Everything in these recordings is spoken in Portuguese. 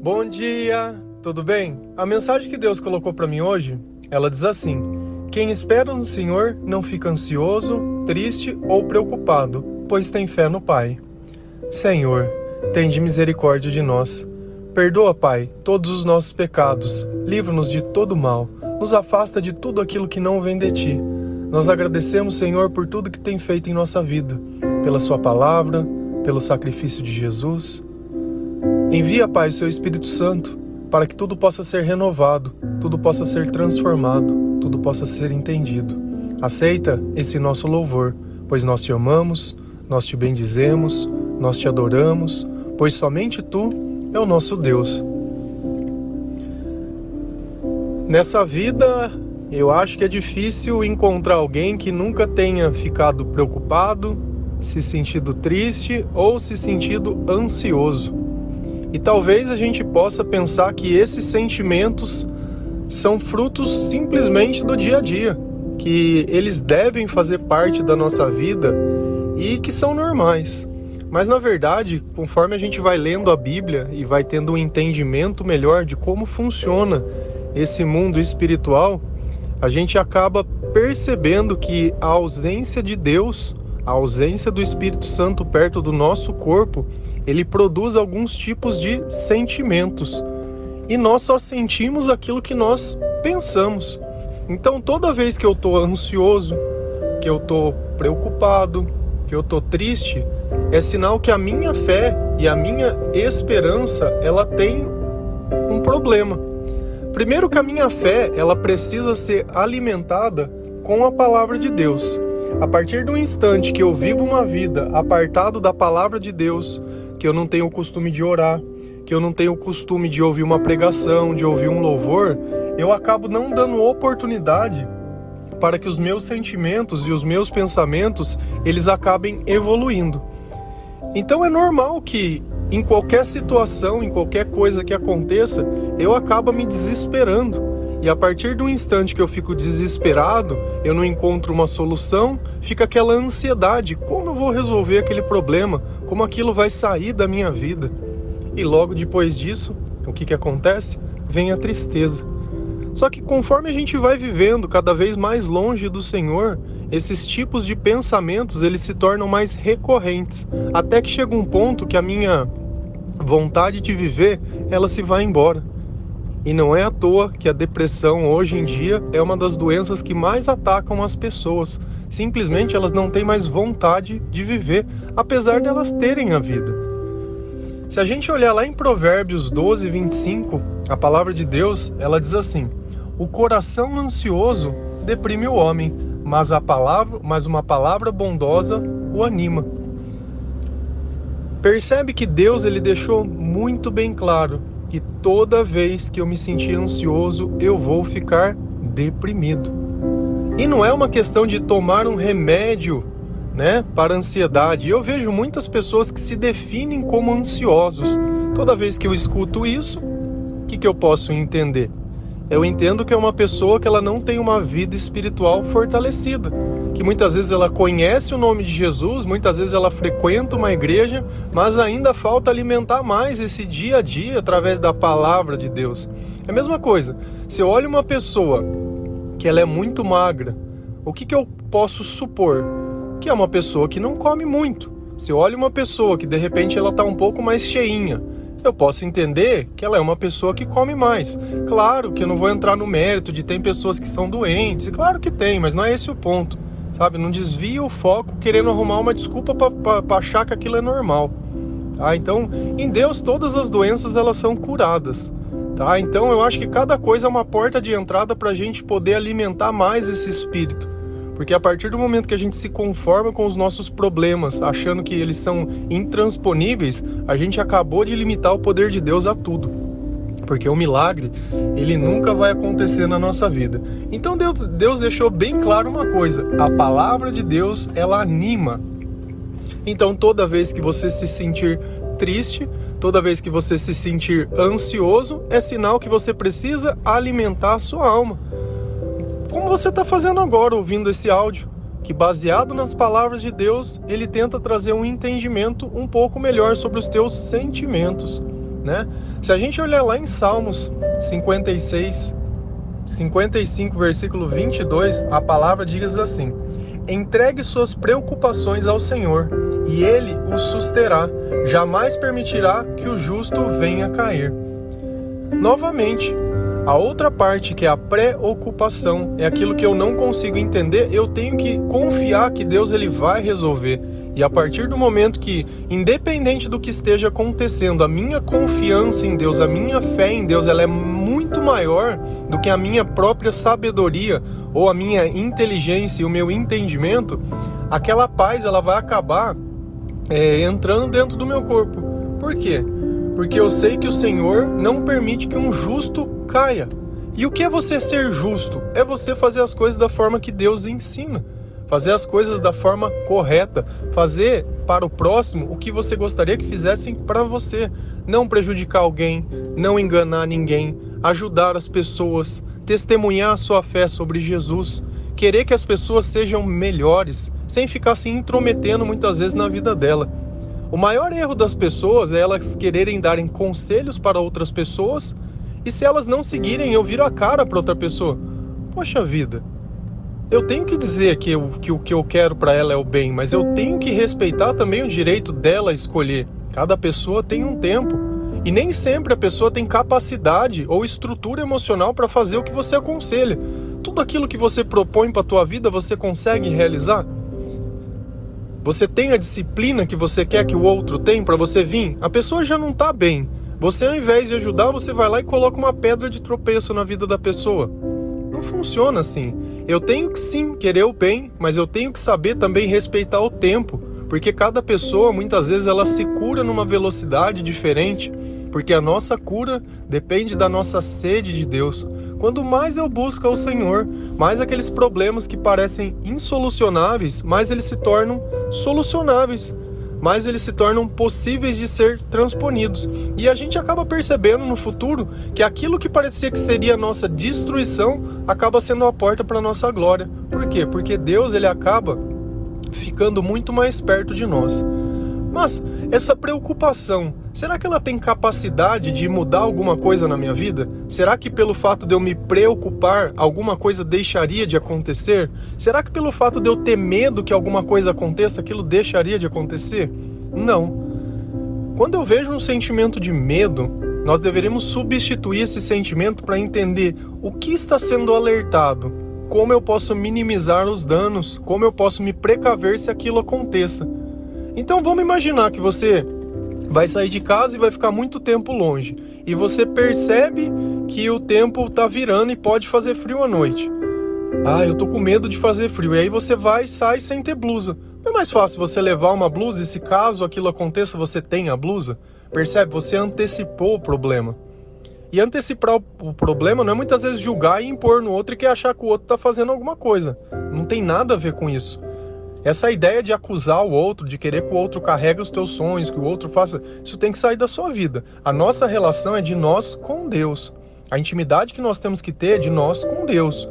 Bom dia, tudo bem? A mensagem que Deus colocou para mim hoje, ela diz assim: Quem espera no Senhor não fica ansioso, triste ou preocupado, pois tem fé no Pai. Senhor, tende misericórdia de nós. Perdoa, Pai, todos os nossos pecados, livra-nos de todo mal, nos afasta de tudo aquilo que não vem de ti. Nós agradecemos, Senhor, por tudo que tem feito em nossa vida, pela Sua palavra, pelo sacrifício de Jesus. Envia, Pai, o seu Espírito Santo para que tudo possa ser renovado, tudo possa ser transformado, tudo possa ser entendido. Aceita esse nosso louvor, pois nós te amamos, nós te bendizemos, nós te adoramos, pois somente tu é o nosso Deus. Nessa vida, eu acho que é difícil encontrar alguém que nunca tenha ficado preocupado, se sentido triste ou se sentido ansioso. E talvez a gente possa pensar que esses sentimentos são frutos simplesmente do dia a dia, que eles devem fazer parte da nossa vida e que são normais. Mas na verdade, conforme a gente vai lendo a Bíblia e vai tendo um entendimento melhor de como funciona esse mundo espiritual, a gente acaba percebendo que a ausência de Deus, a ausência do Espírito Santo perto do nosso corpo, ele produz alguns tipos de sentimentos. E nós só sentimos aquilo que nós pensamos. Então, toda vez que eu estou ansioso, que eu estou preocupado, que eu estou triste, é sinal que a minha fé e a minha esperança ela tem um problema. Primeiro que a minha fé ela precisa ser alimentada com a palavra de Deus. A partir do instante que eu vivo uma vida apartado da palavra de Deus, que eu não tenho o costume de orar, que eu não tenho o costume de ouvir uma pregação, de ouvir um louvor, eu acabo não dando oportunidade para que os meus sentimentos e os meus pensamentos eles acabem evoluindo. Então é normal que em qualquer situação, em qualquer coisa que aconteça, eu acabo me desesperando. E a partir do instante que eu fico desesperado, eu não encontro uma solução, fica aquela ansiedade: como eu vou resolver aquele problema? Como aquilo vai sair da minha vida? E logo depois disso, o que, que acontece? Vem a tristeza. Só que conforme a gente vai vivendo cada vez mais longe do Senhor, esses tipos de pensamentos eles se tornam mais recorrentes, até que chega um ponto que a minha vontade de viver ela se vai embora. E não é à toa que a depressão hoje em dia é uma das doenças que mais atacam as pessoas. Simplesmente elas não têm mais vontade de viver, apesar de elas terem a vida. Se a gente olhar lá em Provérbios 12, 25, a palavra de Deus, ela diz assim: O coração ansioso deprime o homem, mas a palavra, mas uma palavra bondosa o anima. Percebe que Deus ele deixou muito bem claro toda vez que eu me sentir ansioso, eu vou ficar deprimido. E não é uma questão de tomar um remédio, né, para ansiedade. Eu vejo muitas pessoas que se definem como ansiosos. Toda vez que eu escuto isso, o que, que eu posso entender? Eu entendo que é uma pessoa que ela não tem uma vida espiritual fortalecida que muitas vezes ela conhece o nome de Jesus, muitas vezes ela frequenta uma igreja, mas ainda falta alimentar mais esse dia a dia através da palavra de Deus. É a mesma coisa. Se eu olho uma pessoa que ela é muito magra, o que, que eu posso supor? Que é uma pessoa que não come muito. Se eu olho uma pessoa que de repente ela está um pouco mais cheinha, eu posso entender que ela é uma pessoa que come mais. Claro que eu não vou entrar no mérito de tem pessoas que são doentes, claro que tem, mas não é esse o ponto sabe? Não desvia o foco querendo arrumar uma desculpa para achar que aquilo é normal. Tá? Então, em Deus, todas as doenças elas são curadas. Tá? Então, eu acho que cada coisa é uma porta de entrada para a gente poder alimentar mais esse espírito. Porque a partir do momento que a gente se conforma com os nossos problemas, achando que eles são intransponíveis, a gente acabou de limitar o poder de Deus a tudo porque o milagre ele nunca vai acontecer na nossa vida. Então Deus, Deus deixou bem claro uma coisa: a palavra de Deus ela anima. Então toda vez que você se sentir triste, toda vez que você se sentir ansioso, é sinal que você precisa alimentar a sua alma. Como você está fazendo agora ouvindo esse áudio? Que baseado nas palavras de Deus, ele tenta trazer um entendimento um pouco melhor sobre os teus sentimentos. né? Se a gente olhar lá em Salmos 56, 55, versículo 22, a palavra diz assim: Entregue suas preocupações ao Senhor, e ele os susterá, jamais permitirá que o justo venha cair. Novamente, a outra parte, que é a preocupação, é aquilo que eu não consigo entender, eu tenho que confiar que Deus ele vai resolver. E a partir do momento que, independente do que esteja acontecendo, a minha confiança em Deus, a minha fé em Deus, ela é muito maior do que a minha própria sabedoria ou a minha inteligência e o meu entendimento, aquela paz ela vai acabar é, entrando dentro do meu corpo. Por quê? Porque eu sei que o Senhor não permite que um justo caia. E o que é você ser justo? É você fazer as coisas da forma que Deus ensina fazer as coisas da forma correta, fazer para o próximo o que você gostaria que fizessem para você, não prejudicar alguém, não enganar ninguém, ajudar as pessoas, testemunhar a sua fé sobre Jesus, querer que as pessoas sejam melhores, sem ficar se intrometendo muitas vezes na vida dela. O maior erro das pessoas é elas quererem darem conselhos para outras pessoas e se elas não seguirem, eu viro a cara para outra pessoa. Poxa vida, eu tenho que dizer que, eu, que o que eu quero para ela é o bem, mas eu tenho que respeitar também o direito dela escolher. Cada pessoa tem um tempo. E nem sempre a pessoa tem capacidade ou estrutura emocional para fazer o que você aconselha. Tudo aquilo que você propõe para a tua vida, você consegue realizar? Você tem a disciplina que você quer que o outro tem para você vir? A pessoa já não está bem. Você ao invés de ajudar, você vai lá e coloca uma pedra de tropeço na vida da pessoa. Não funciona assim. Eu tenho que sim querer o bem, mas eu tenho que saber também respeitar o tempo, porque cada pessoa muitas vezes ela se cura numa velocidade diferente, porque a nossa cura depende da nossa sede de Deus. Quanto mais eu busco ao Senhor, mais aqueles problemas que parecem insolucionáveis, mais eles se tornam solucionáveis mais eles se tornam possíveis de ser transponidos. E a gente acaba percebendo no futuro que aquilo que parecia que seria a nossa destruição acaba sendo a porta para a nossa glória. Por quê? Porque Deus ele acaba ficando muito mais perto de nós. Mas essa preocupação, será que ela tem capacidade de mudar alguma coisa na minha vida? Será que pelo fato de eu me preocupar, alguma coisa deixaria de acontecer? Será que pelo fato de eu ter medo que alguma coisa aconteça, aquilo deixaria de acontecer? Não. Quando eu vejo um sentimento de medo, nós deveríamos substituir esse sentimento para entender o que está sendo alertado, como eu posso minimizar os danos, como eu posso me precaver se aquilo aconteça. Então vamos imaginar que você vai sair de casa e vai ficar muito tempo longe. E você percebe que o tempo está virando e pode fazer frio à noite. Ah, eu tô com medo de fazer frio. E aí você vai e sai sem ter blusa. Não é mais fácil você levar uma blusa e se caso aquilo aconteça, você tem a blusa? Percebe? Você antecipou o problema. E antecipar o problema não é muitas vezes julgar e impor no outro e quer achar que o outro está fazendo alguma coisa. Não tem nada a ver com isso. Essa ideia de acusar o outro, de querer que o outro carregue os teus sonhos, que o outro faça, isso tem que sair da sua vida. A nossa relação é de nós com Deus. A intimidade que nós temos que ter é de nós com Deus.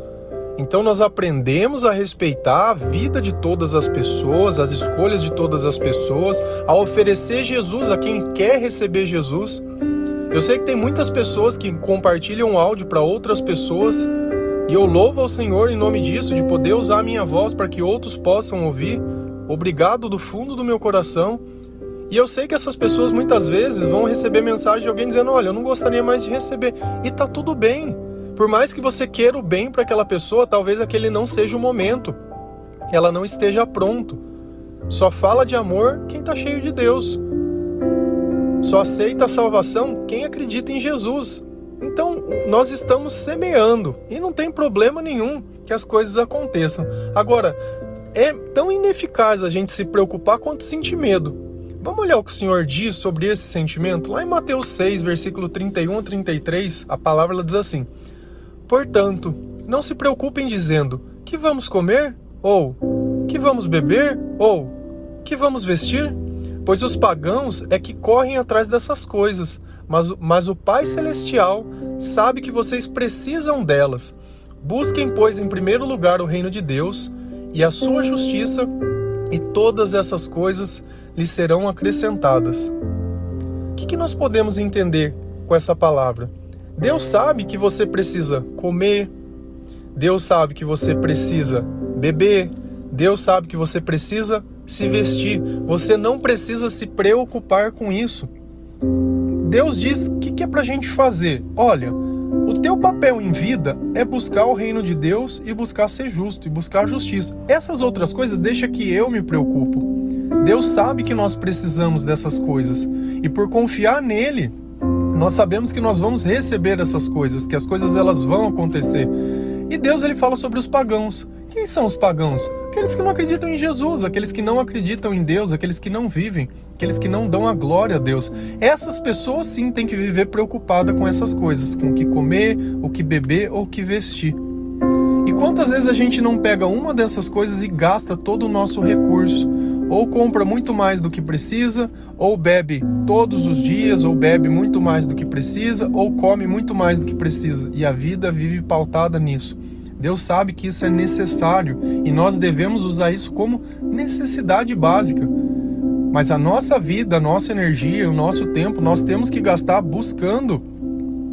Então nós aprendemos a respeitar a vida de todas as pessoas, as escolhas de todas as pessoas, a oferecer Jesus a quem quer receber Jesus. Eu sei que tem muitas pessoas que compartilham áudio para outras pessoas e eu louvo ao Senhor em nome disso, de poder usar a minha voz para que outros possam ouvir. Obrigado do fundo do meu coração. E eu sei que essas pessoas muitas vezes vão receber mensagem de alguém dizendo: Olha, eu não gostaria mais de receber. E tá tudo bem. Por mais que você queira o bem para aquela pessoa, talvez aquele não seja o momento. Ela não esteja pronto. Só fala de amor quem está cheio de Deus. Só aceita a salvação quem acredita em Jesus. Então, nós estamos semeando e não tem problema nenhum que as coisas aconteçam. Agora, é tão ineficaz a gente se preocupar quanto sentir medo. Vamos olhar o que o Senhor diz sobre esse sentimento? Lá em Mateus 6, versículo 31 a 33, a palavra diz assim: Portanto, não se preocupem dizendo: que vamos comer? Ou que vamos beber? Ou que vamos vestir? Pois os pagãos é que correm atrás dessas coisas mas, mas o Pai Celestial sabe que vocês precisam delas. Busquem, pois, em primeiro lugar o reino de Deus e a sua justiça, e todas essas coisas lhes serão acrescentadas. que, que nós podemos entender com essa palavra? Deus sabe que você precisa comer, Deus sabe que você precisa beber, Deus sabe que você precisa se vestir. Você não precisa se preocupar com isso. Deus diz o que, que é para a gente fazer. Olha, o teu papel em vida é buscar o reino de Deus e buscar ser justo e buscar a justiça. Essas outras coisas deixa que eu me preocupo. Deus sabe que nós precisamos dessas coisas e por confiar nele, nós sabemos que nós vamos receber essas coisas, que as coisas elas vão acontecer. E Deus ele fala sobre os pagãos. Quem são os pagãos? Aqueles que não acreditam em Jesus, aqueles que não acreditam em Deus, aqueles que não vivem, aqueles que não dão a glória a Deus. Essas pessoas sim têm que viver preocupada com essas coisas, com o que comer, o que beber ou o que vestir. E quantas vezes a gente não pega uma dessas coisas e gasta todo o nosso recurso? Ou compra muito mais do que precisa, ou bebe todos os dias, ou bebe muito mais do que precisa, ou come muito mais do que precisa. E a vida vive pautada nisso. Deus sabe que isso é necessário e nós devemos usar isso como necessidade básica. Mas a nossa vida, a nossa energia, o nosso tempo, nós temos que gastar buscando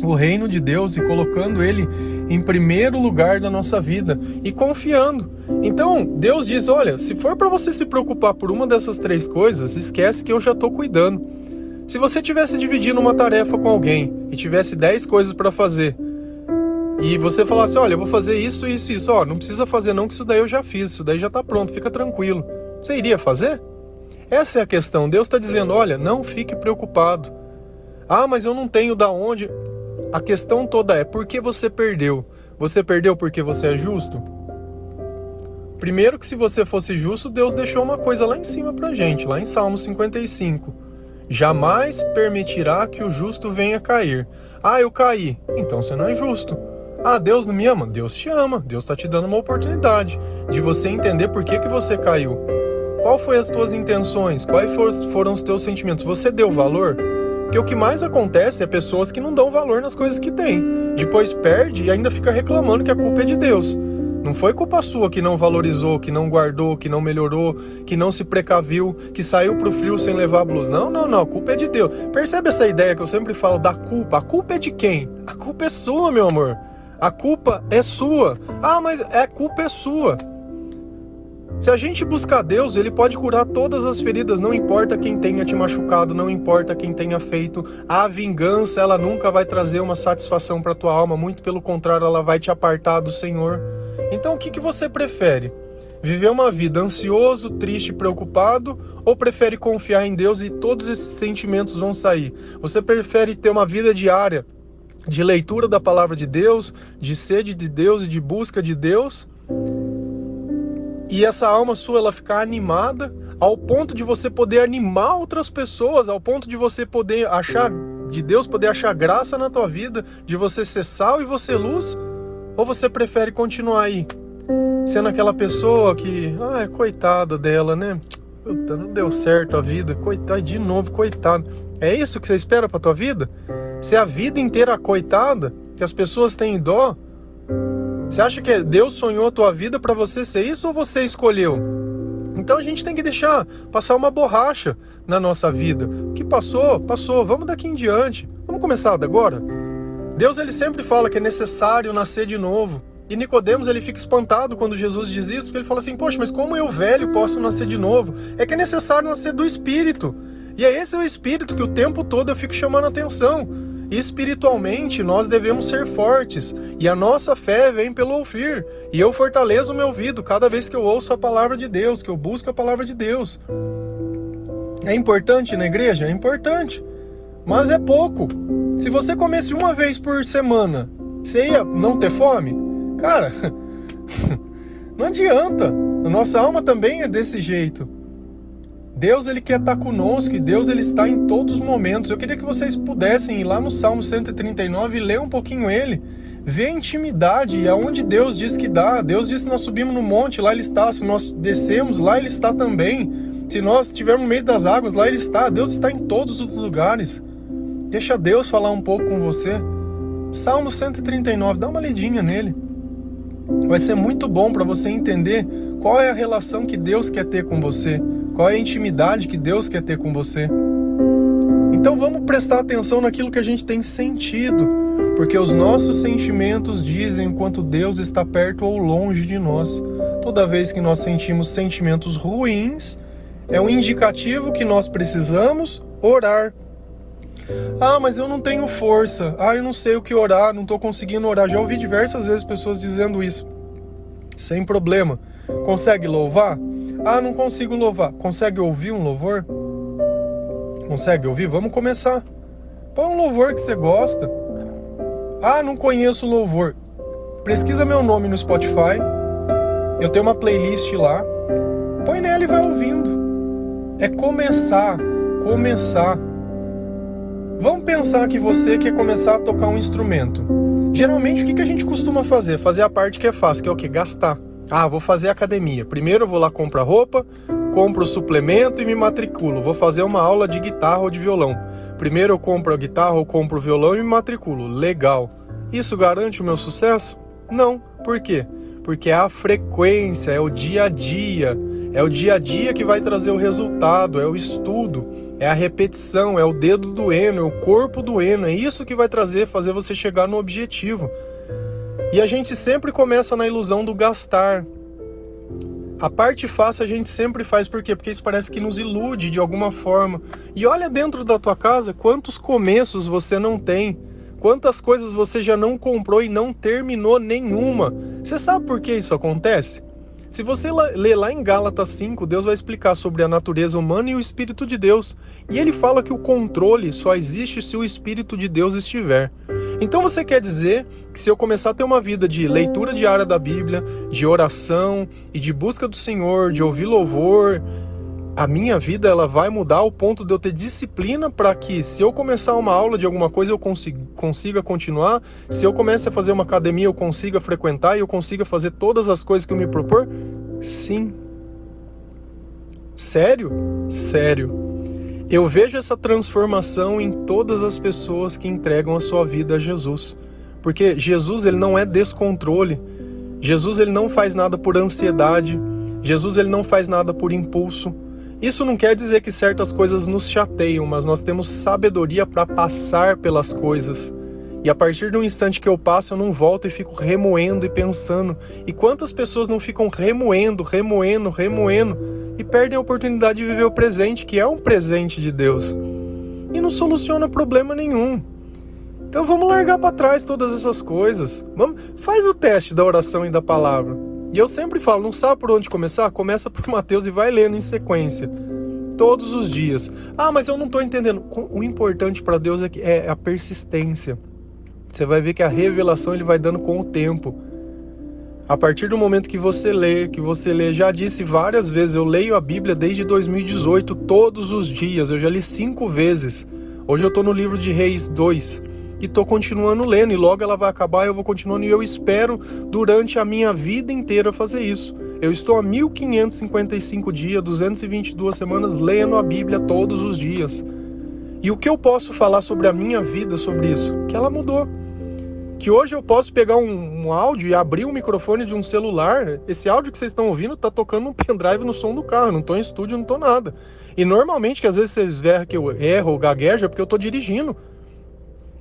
o reino de Deus e colocando ele em primeiro lugar da nossa vida e confiando. Então, Deus diz: olha, se for para você se preocupar por uma dessas três coisas, esquece que eu já estou cuidando. Se você tivesse dividindo uma tarefa com alguém e tivesse dez coisas para fazer, e você falasse, olha, eu vou fazer isso, isso, isso, ó, não precisa fazer não, que isso daí eu já fiz, isso daí já está pronto, fica tranquilo. Você iria fazer? Essa é a questão. Deus está dizendo, olha, não fique preocupado. Ah, mas eu não tenho da onde. A questão toda é por que você perdeu? Você perdeu porque você é justo? Primeiro que se você fosse justo, Deus deixou uma coisa lá em cima pra gente, lá em Salmo 55. Jamais permitirá que o justo venha cair. Ah, eu caí. Então você não é justo. Ah, Deus não me ama? Deus te ama. Deus está te dando uma oportunidade de você entender por que, que você caiu. Qual foi as tuas intenções? Quais foram os teus sentimentos? Você deu valor? Porque o que mais acontece é pessoas que não dão valor nas coisas que têm. Depois perde e ainda fica reclamando que a culpa é de Deus. Não foi culpa sua que não valorizou, que não guardou, que não melhorou, que não se precaviu, que saiu pro frio sem levar a blusa. Não, não, não. A culpa é de Deus. Percebe essa ideia que eu sempre falo da culpa? A culpa é de quem? A culpa é sua, meu amor. A culpa é sua. Ah, mas a culpa é sua. Se a gente buscar Deus, Ele pode curar todas as feridas, não importa quem tenha te machucado, não importa quem tenha feito. A vingança, ela nunca vai trazer uma satisfação para tua alma, muito pelo contrário, ela vai te apartar do Senhor. Então, o que, que você prefere? Viver uma vida ansioso, triste, preocupado, ou prefere confiar em Deus e todos esses sentimentos vão sair? Você prefere ter uma vida diária de leitura da palavra de Deus, de sede de Deus e de busca de Deus. E essa alma sua ela ficar animada ao ponto de você poder animar outras pessoas, ao ponto de você poder achar de Deus poder achar graça na tua vida, de você ser sal e você luz, ou você prefere continuar aí sendo aquela pessoa que, ah, é coitada dela, né? Puta, não deu certo a vida, coitado de novo, coitado. É isso que você espera para tua vida? Se a vida inteira coitada, que as pessoas têm dó, você acha que Deus sonhou a tua vida para você ser isso ou você escolheu? Então a gente tem que deixar passar uma borracha na nossa vida. O que passou, passou. Vamos daqui em diante. Vamos começar agora. Deus ele sempre fala que é necessário nascer de novo. E Nicodemos ele fica espantado quando Jesus diz isso, porque ele fala assim: "Poxa, mas como eu velho posso nascer de novo? É que é necessário nascer do espírito". E é esse o espírito que o tempo todo eu fico chamando a atenção. Espiritualmente, nós devemos ser fortes, e a nossa fé vem pelo ouvir. E eu fortaleço o meu ouvido cada vez que eu ouço a palavra de Deus, que eu busco a palavra de Deus. É importante na igreja? É importante, mas é pouco. Se você comesse uma vez por semana, você ia não ter fome? Cara, não adianta. A nossa alma também é desse jeito. Deus ele quer estar conosco e Deus ele está em todos os momentos. Eu queria que vocês pudessem ir lá no Salmo 139 e ler um pouquinho ele, ver a intimidade e aonde Deus diz que dá. Deus diz que nós subimos no monte, lá ele está. Se nós descemos, lá ele está também. Se nós estivermos no meio das águas, lá ele está. Deus está em todos os lugares. Deixa Deus falar um pouco com você. Salmo 139, dá uma lidinha nele. Vai ser muito bom para você entender qual é a relação que Deus quer ter com você. Qual é a intimidade que Deus quer ter com você? Então vamos prestar atenção naquilo que a gente tem sentido, porque os nossos sentimentos dizem quanto Deus está perto ou longe de nós. Toda vez que nós sentimos sentimentos ruins, é um indicativo que nós precisamos orar. Ah, mas eu não tenho força. Ah, eu não sei o que orar, não estou conseguindo orar. Já ouvi diversas vezes pessoas dizendo isso. Sem problema. Consegue louvar? Ah, não consigo louvar. Consegue ouvir um louvor? Consegue ouvir? Vamos começar. Põe um louvor que você gosta. Ah, não conheço louvor. Pesquisa meu nome no Spotify. Eu tenho uma playlist lá. Põe nela e vai ouvindo. É começar, começar. Vamos pensar que você quer começar a tocar um instrumento. Geralmente o que a gente costuma fazer? Fazer a parte que é fácil, que é o que? Gastar. Ah, vou fazer academia. Primeiro eu vou lá comprar roupa, compro o suplemento e me matriculo. Vou fazer uma aula de guitarra ou de violão. Primeiro eu compro a guitarra ou compro o violão e me matriculo. Legal. Isso garante o meu sucesso? Não. Por quê? Porque é a frequência, é o dia a dia. É o dia a dia que vai trazer o resultado, é o estudo, é a repetição, é o dedo doendo, é o corpo doendo. É isso que vai trazer, fazer você chegar no objetivo. E a gente sempre começa na ilusão do gastar. A parte fácil a gente sempre faz por quê? Porque isso parece que nos ilude de alguma forma. E olha dentro da tua casa quantos começos você não tem. Quantas coisas você já não comprou e não terminou nenhuma. Você sabe por que isso acontece? Se você ler lá em Gálatas 5, Deus vai explicar sobre a natureza humana e o Espírito de Deus. E ele fala que o controle só existe se o Espírito de Deus estiver. Então você quer dizer que se eu começar a ter uma vida de leitura diária da Bíblia, de oração e de busca do Senhor, de ouvir louvor, a minha vida ela vai mudar ao ponto de eu ter disciplina para que se eu começar uma aula de alguma coisa eu consiga, consiga continuar, se eu comece a fazer uma academia eu consiga frequentar e eu consiga fazer todas as coisas que eu me propor? Sim. Sério? Sério. Eu vejo essa transformação em todas as pessoas que entregam a sua vida a Jesus. Porque Jesus ele não é descontrole. Jesus ele não faz nada por ansiedade. Jesus ele não faz nada por impulso. Isso não quer dizer que certas coisas nos chateiam, mas nós temos sabedoria para passar pelas coisas. E a partir do instante que eu passo, eu não volto e fico remoendo e pensando. E quantas pessoas não ficam remoendo, remoendo, remoendo e perdem a oportunidade de viver o presente, que é um presente de Deus. E não soluciona problema nenhum. Então vamos largar para trás todas essas coisas. Vamos, faz o teste da oração e da palavra. E eu sempre falo, não sabe por onde começar? Começa por Mateus e vai lendo em sequência. Todos os dias. Ah, mas eu não estou entendendo. O importante para Deus é, é a persistência. Você vai ver que a revelação ele vai dando com o tempo. A partir do momento que você lê, que você lê, já disse várias vezes, eu leio a Bíblia desde 2018, todos os dias, eu já li cinco vezes. Hoje eu estou no livro de Reis 2 e estou continuando lendo, e logo ela vai acabar eu vou continuando, e eu espero durante a minha vida inteira fazer isso. Eu estou há 1555 dias, 222 semanas lendo a Bíblia todos os dias. E o que eu posso falar sobre a minha vida sobre isso? Que ela mudou que hoje eu posso pegar um, um, áudio e abrir o microfone de um celular. Esse áudio que vocês estão ouvindo tá tocando um pendrive no som do carro. não tô em estúdio, não tô nada. E normalmente, que às vezes vocês veem que eu erro ou gaguejo, é porque eu tô dirigindo.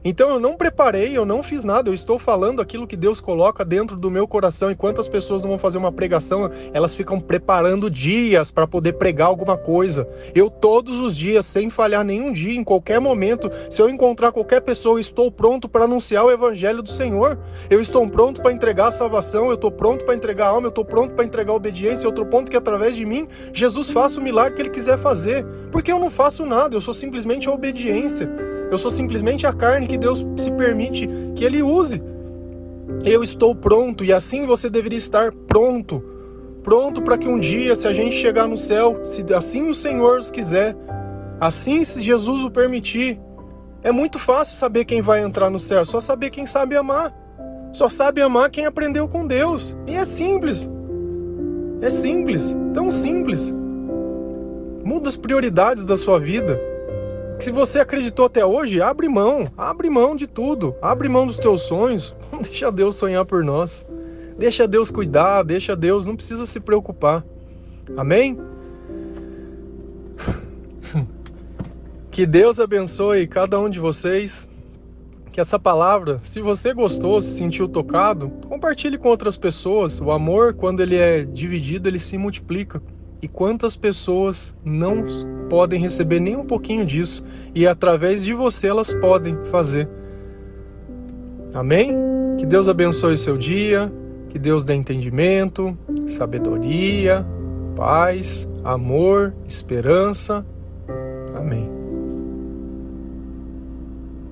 Então eu não preparei, eu não fiz nada, eu estou falando aquilo que Deus coloca dentro do meu coração. E quantas pessoas não vão fazer uma pregação, elas ficam preparando dias para poder pregar alguma coisa. Eu todos os dias, sem falhar nenhum dia, em qualquer momento, se eu encontrar qualquer pessoa, eu estou pronto para anunciar o evangelho do Senhor. Eu estou pronto para entregar a salvação, eu estou pronto para entregar a alma, eu estou pronto para entregar a obediência, eu estou pronto que através de mim Jesus faça o milagre que ele quiser fazer. Porque eu não faço nada, eu sou simplesmente a obediência. Eu sou simplesmente a carne que Deus se permite que Ele use. Eu estou pronto e assim você deveria estar pronto. Pronto para que um dia, se a gente chegar no céu, se assim o Senhor os quiser, assim se Jesus o permitir, é muito fácil saber quem vai entrar no céu, só saber quem sabe amar. Só sabe amar quem aprendeu com Deus. E é simples. É simples, tão simples. Muda as prioridades da sua vida. Se você acreditou até hoje, abre mão, abre mão de tudo, abre mão dos teus sonhos, deixa Deus sonhar por nós, deixa Deus cuidar, deixa Deus, não precisa se preocupar. Amém? Que Deus abençoe cada um de vocês. Que essa palavra, se você gostou, se sentiu tocado, compartilhe com outras pessoas. O amor, quando ele é dividido, ele se multiplica. E quantas pessoas não podem receber nem um pouquinho disso e através de você elas podem fazer. Amém? Que Deus abençoe o seu dia, que Deus dê entendimento, sabedoria, paz, amor, esperança. Amém.